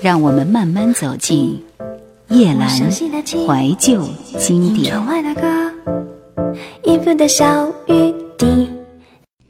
让我们慢慢走进夜阑怀旧经典。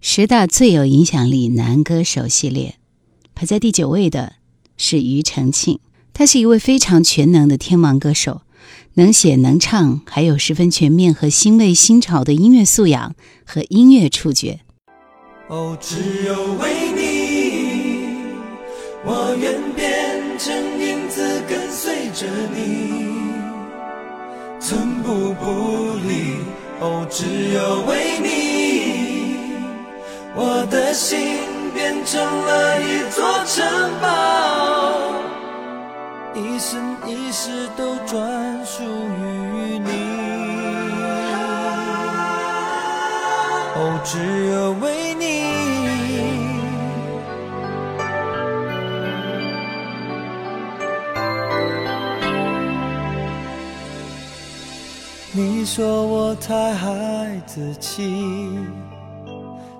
十大最有影响力男歌手系列，排在第九位的是庾澄庆。他是一位非常全能的天王歌手，能写能唱，还有十分全面和新锐新潮的音乐素养和音乐触觉。哦，只有为你，我愿变成影子跟随着你，寸步不离。哦，只有为你，我的心变成了一座城堡，一生一世都专属于你。哦，只有为说我太孩子气，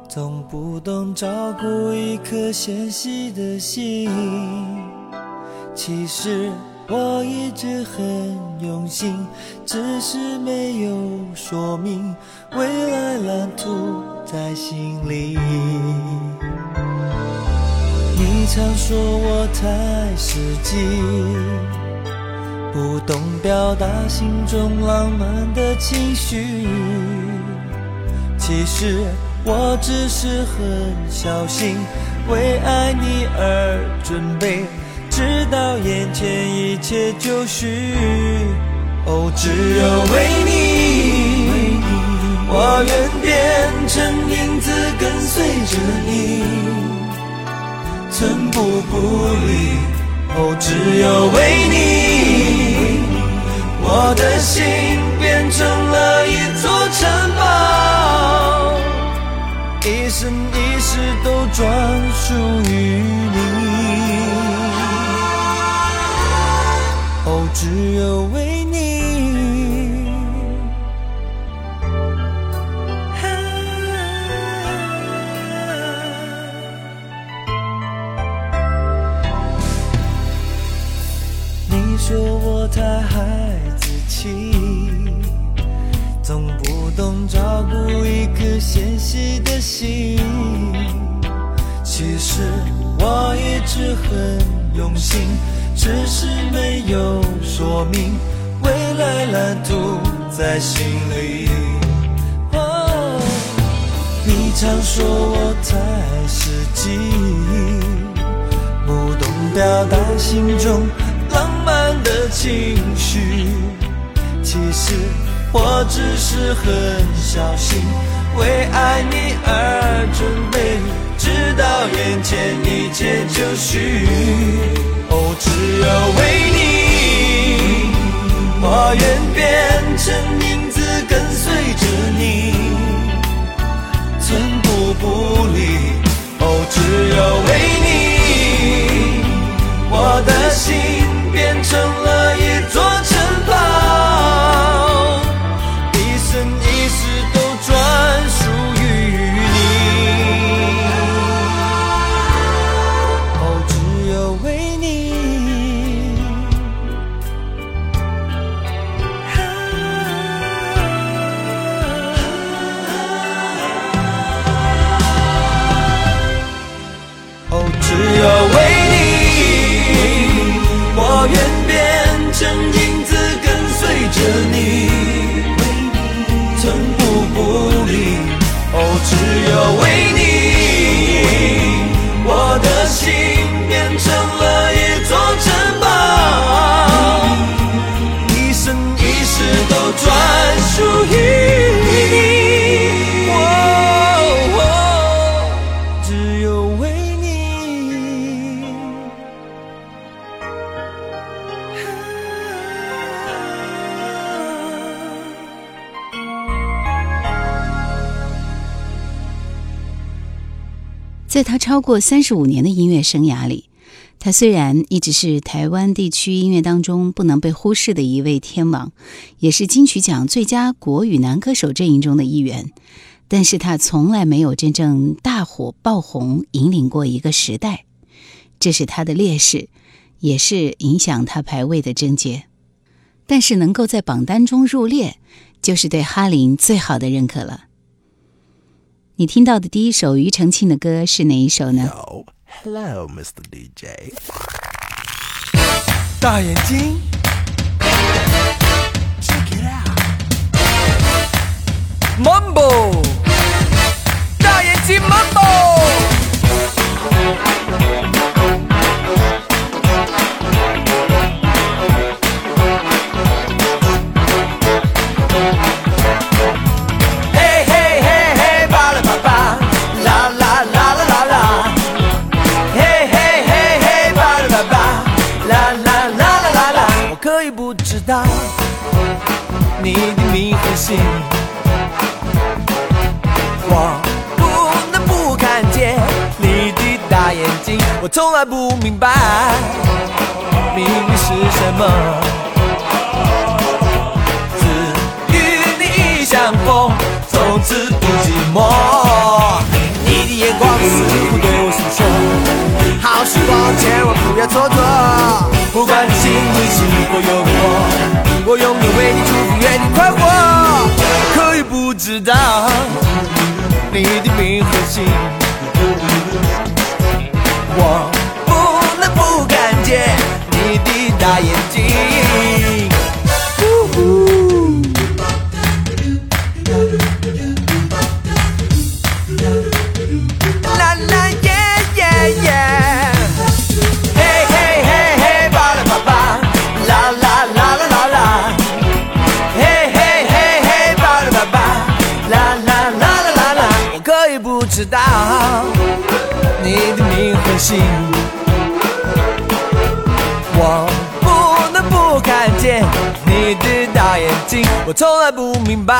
总不懂照顾一颗纤细的心。其实我一直很用心，只是没有说明未来蓝图在心里。你常说我太实际。不懂表达心中浪漫的情绪，其实我只是很小心，为爱你而准备，直到眼前一切就绪。哦，只有为你，我愿变成影子跟随着你，寸步不离。哦，只有为你，我的心变成了一座城堡，一生一世都专属于你。哦，只有为。心。其实我一直很用心，只是没有说明未来蓝图在心里。你常说我太实际，不懂表达心中。浪漫的情绪，其实我只是很小心，为爱你而准备，直到眼前一切就绪。哦，只有为你，我愿变成影子跟随着你，寸步不离。哦，只有为你，我的心。变成了一座只有为你超过三十五年的音乐生涯里，他虽然一直是台湾地区音乐当中不能被忽视的一位天王，也是金曲奖最佳国语男歌手阵营中的一员，但是他从来没有真正大火爆红，引领过一个时代，这是他的劣势，也是影响他排位的症结。但是能够在榜单中入列，就是对哈林最好的认可了。你听到的第一首庾澄庆的歌是哪一首呢？Hello, Mr. DJ. 大眼睛 Check it out. Mumbo，我从来不明白命运是什么。只与你相逢，从此不寂寞。你的眼光似乎对我诉说，好时光千万不要蹉跎。不管你心里是否有我，我永远为你祝福，愿你快活。可以不知道你的名和姓，我不能不看见你的大眼睛。呜呼啦啦耶耶耶，嘿嘿嘿嘿，巴拉巴巴，啦啦啦啦啦啦，嘿嘿嘿嘿，巴拉巴巴，啦啦啦啦啦啦。我可以不知道心，我不能不看见你的大眼睛，我从来不明白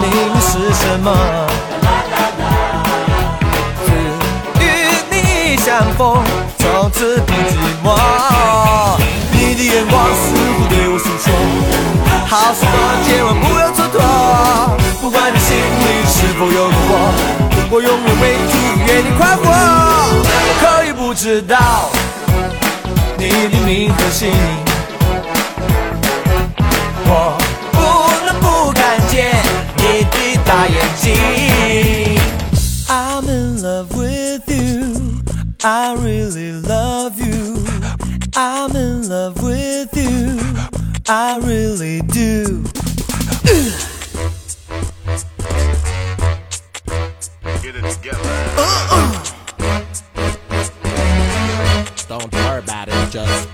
命运是什么。只与你相逢，从此不寂寞。你的眼光似乎对我诉说，好时光千万不要蹉跎。不管你心里是否有我，我永远为你祝福，愿你快活。不知道你的名和姓，我不能不看见你的大眼睛。I'm in love with you. I really love you. I'm in love with you. I really do. just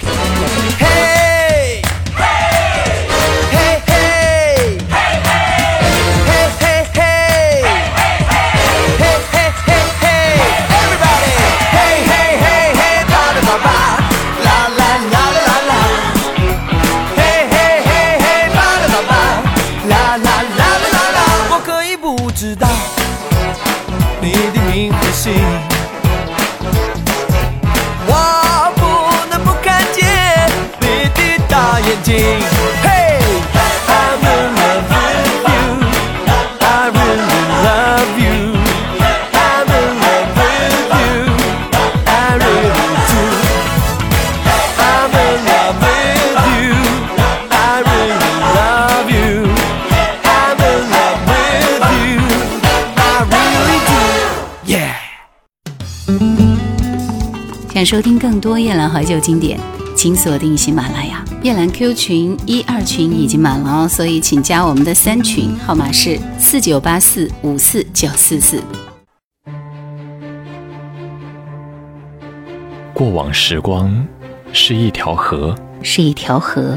想收听更多夜兰怀旧经典，请锁定喜马拉雅。夜兰 Q 群一二群已经满了哦，所以请加我们的三群，号码是四九八四五四九四四。过往时光是一条河，是一条河，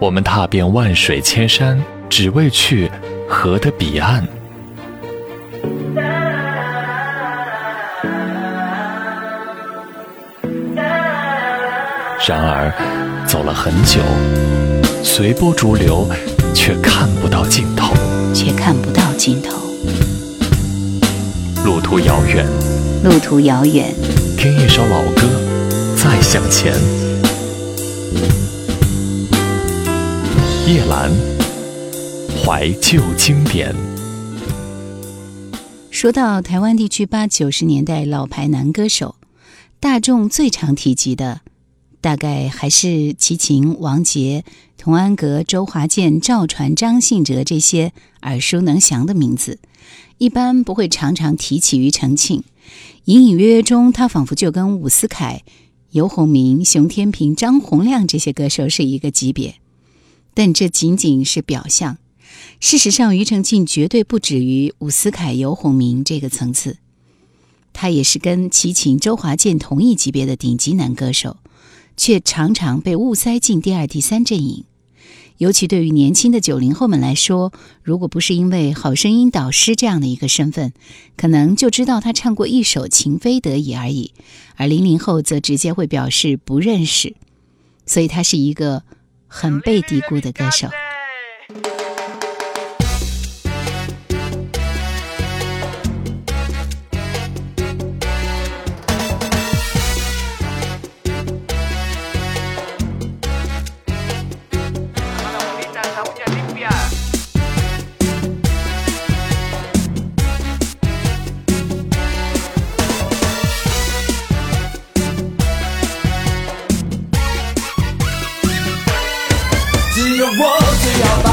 我们踏遍万水千山，只为去河的彼岸。然而，走了很久，随波逐流，却看不到尽头。却看不到尽头。路途遥远，路途遥远，听一首老歌，再向前。夜兰，怀旧经典。说到台湾地区八九十年代老牌男歌手，大众最常提及的大概还是齐秦、王杰、童安格、周华健、赵传、张信哲这些耳熟能详的名字，一般不会常常提起庾澄庆。隐隐约约中，他仿佛就跟伍思凯、游鸿明、熊天平、张洪量这些歌手是一个级别。但这仅仅是表象，事实上，庾澄庆绝对不止于伍思凯、游鸿明这个层次，他也是跟齐秦、周华健同一级别的顶级男歌手。却常常被误塞进第二、第三阵营，尤其对于年轻的九零后们来说，如果不是因为《好声音》导师这样的一个身份，可能就知道他唱过一首《情非得已》而已；而零零后则直接会表示不认识，所以他是一个很被低估的歌手。有我最摇摆，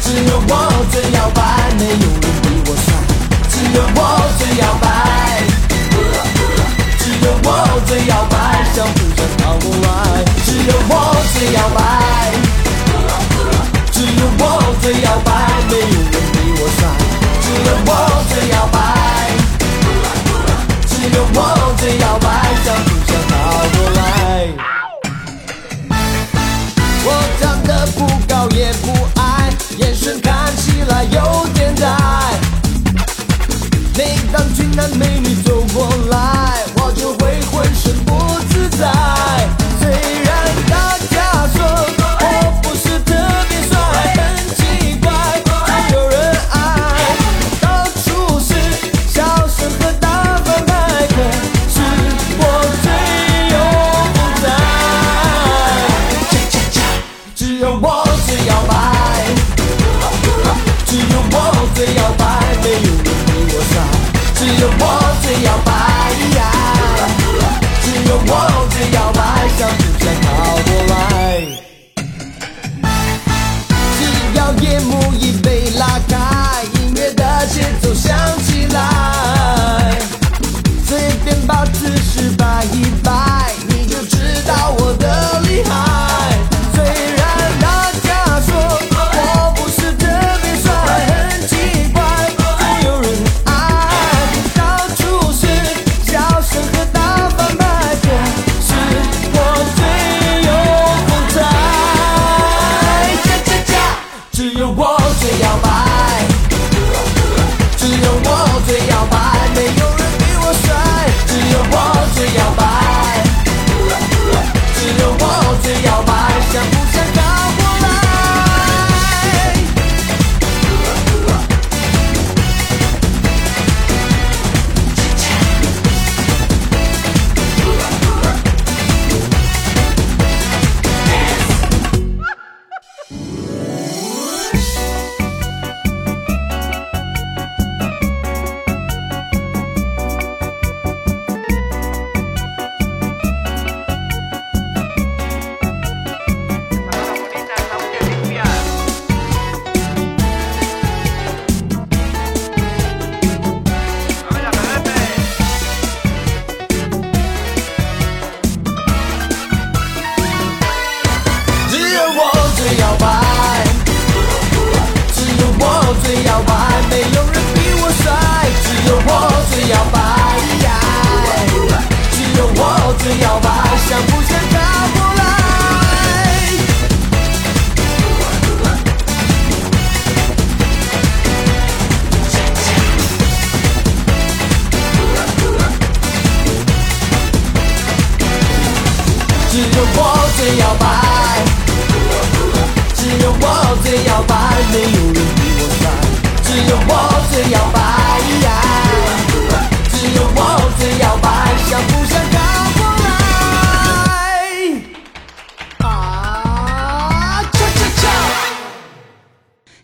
只有我最摇摆，没有人比我帅，只有我最摇摆，只有我最摇摆，相互间逃不，只有我最摇摆。那美女走过来要把想不想。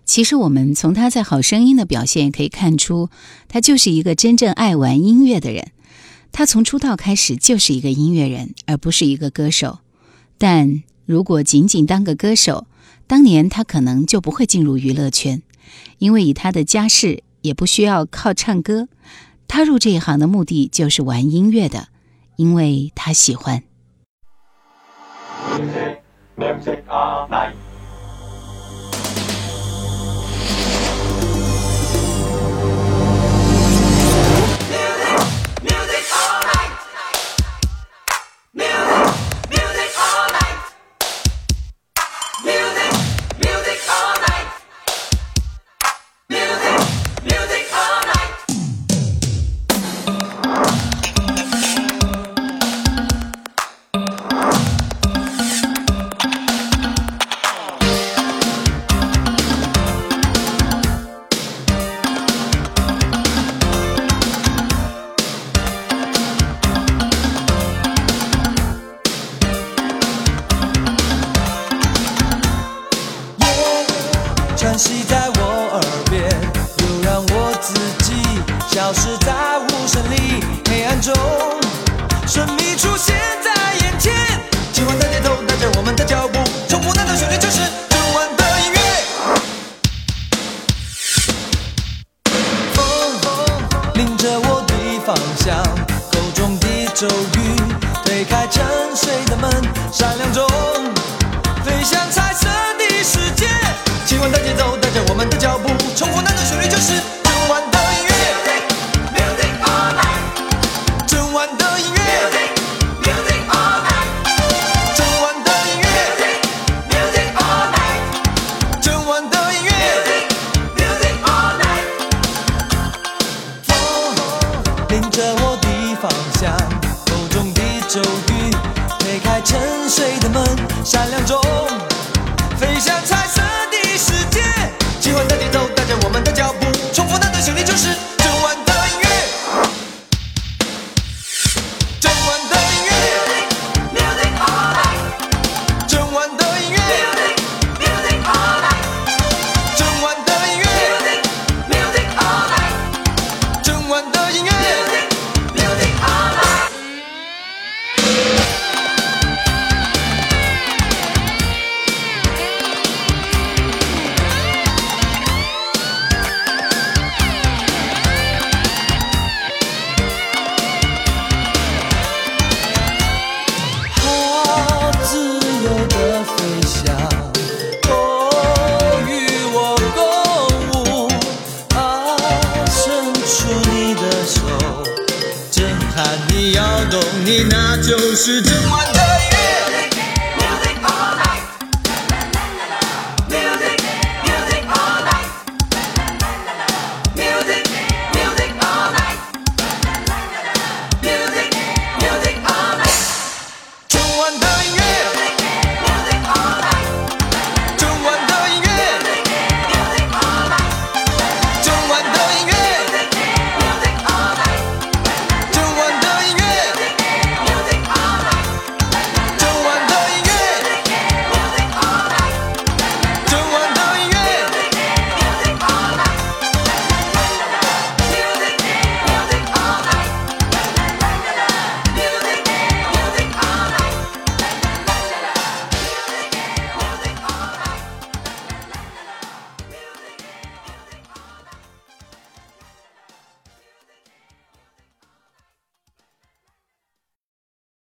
其实我们从他在《好声音》的表现可以看出，他就是一个真正爱玩音乐的人。他从出道开始就是一个音乐人，而不是一个歌手。但如果仅仅当个歌手，当年他可能就不会进入娱乐圈，因为以他的家世，也不需要靠唱歌。他入这一行的目的就是玩音乐的，因为他喜欢。Music all 叹息在我耳边，又让我自己消失在无声里，黑暗中，我就是这么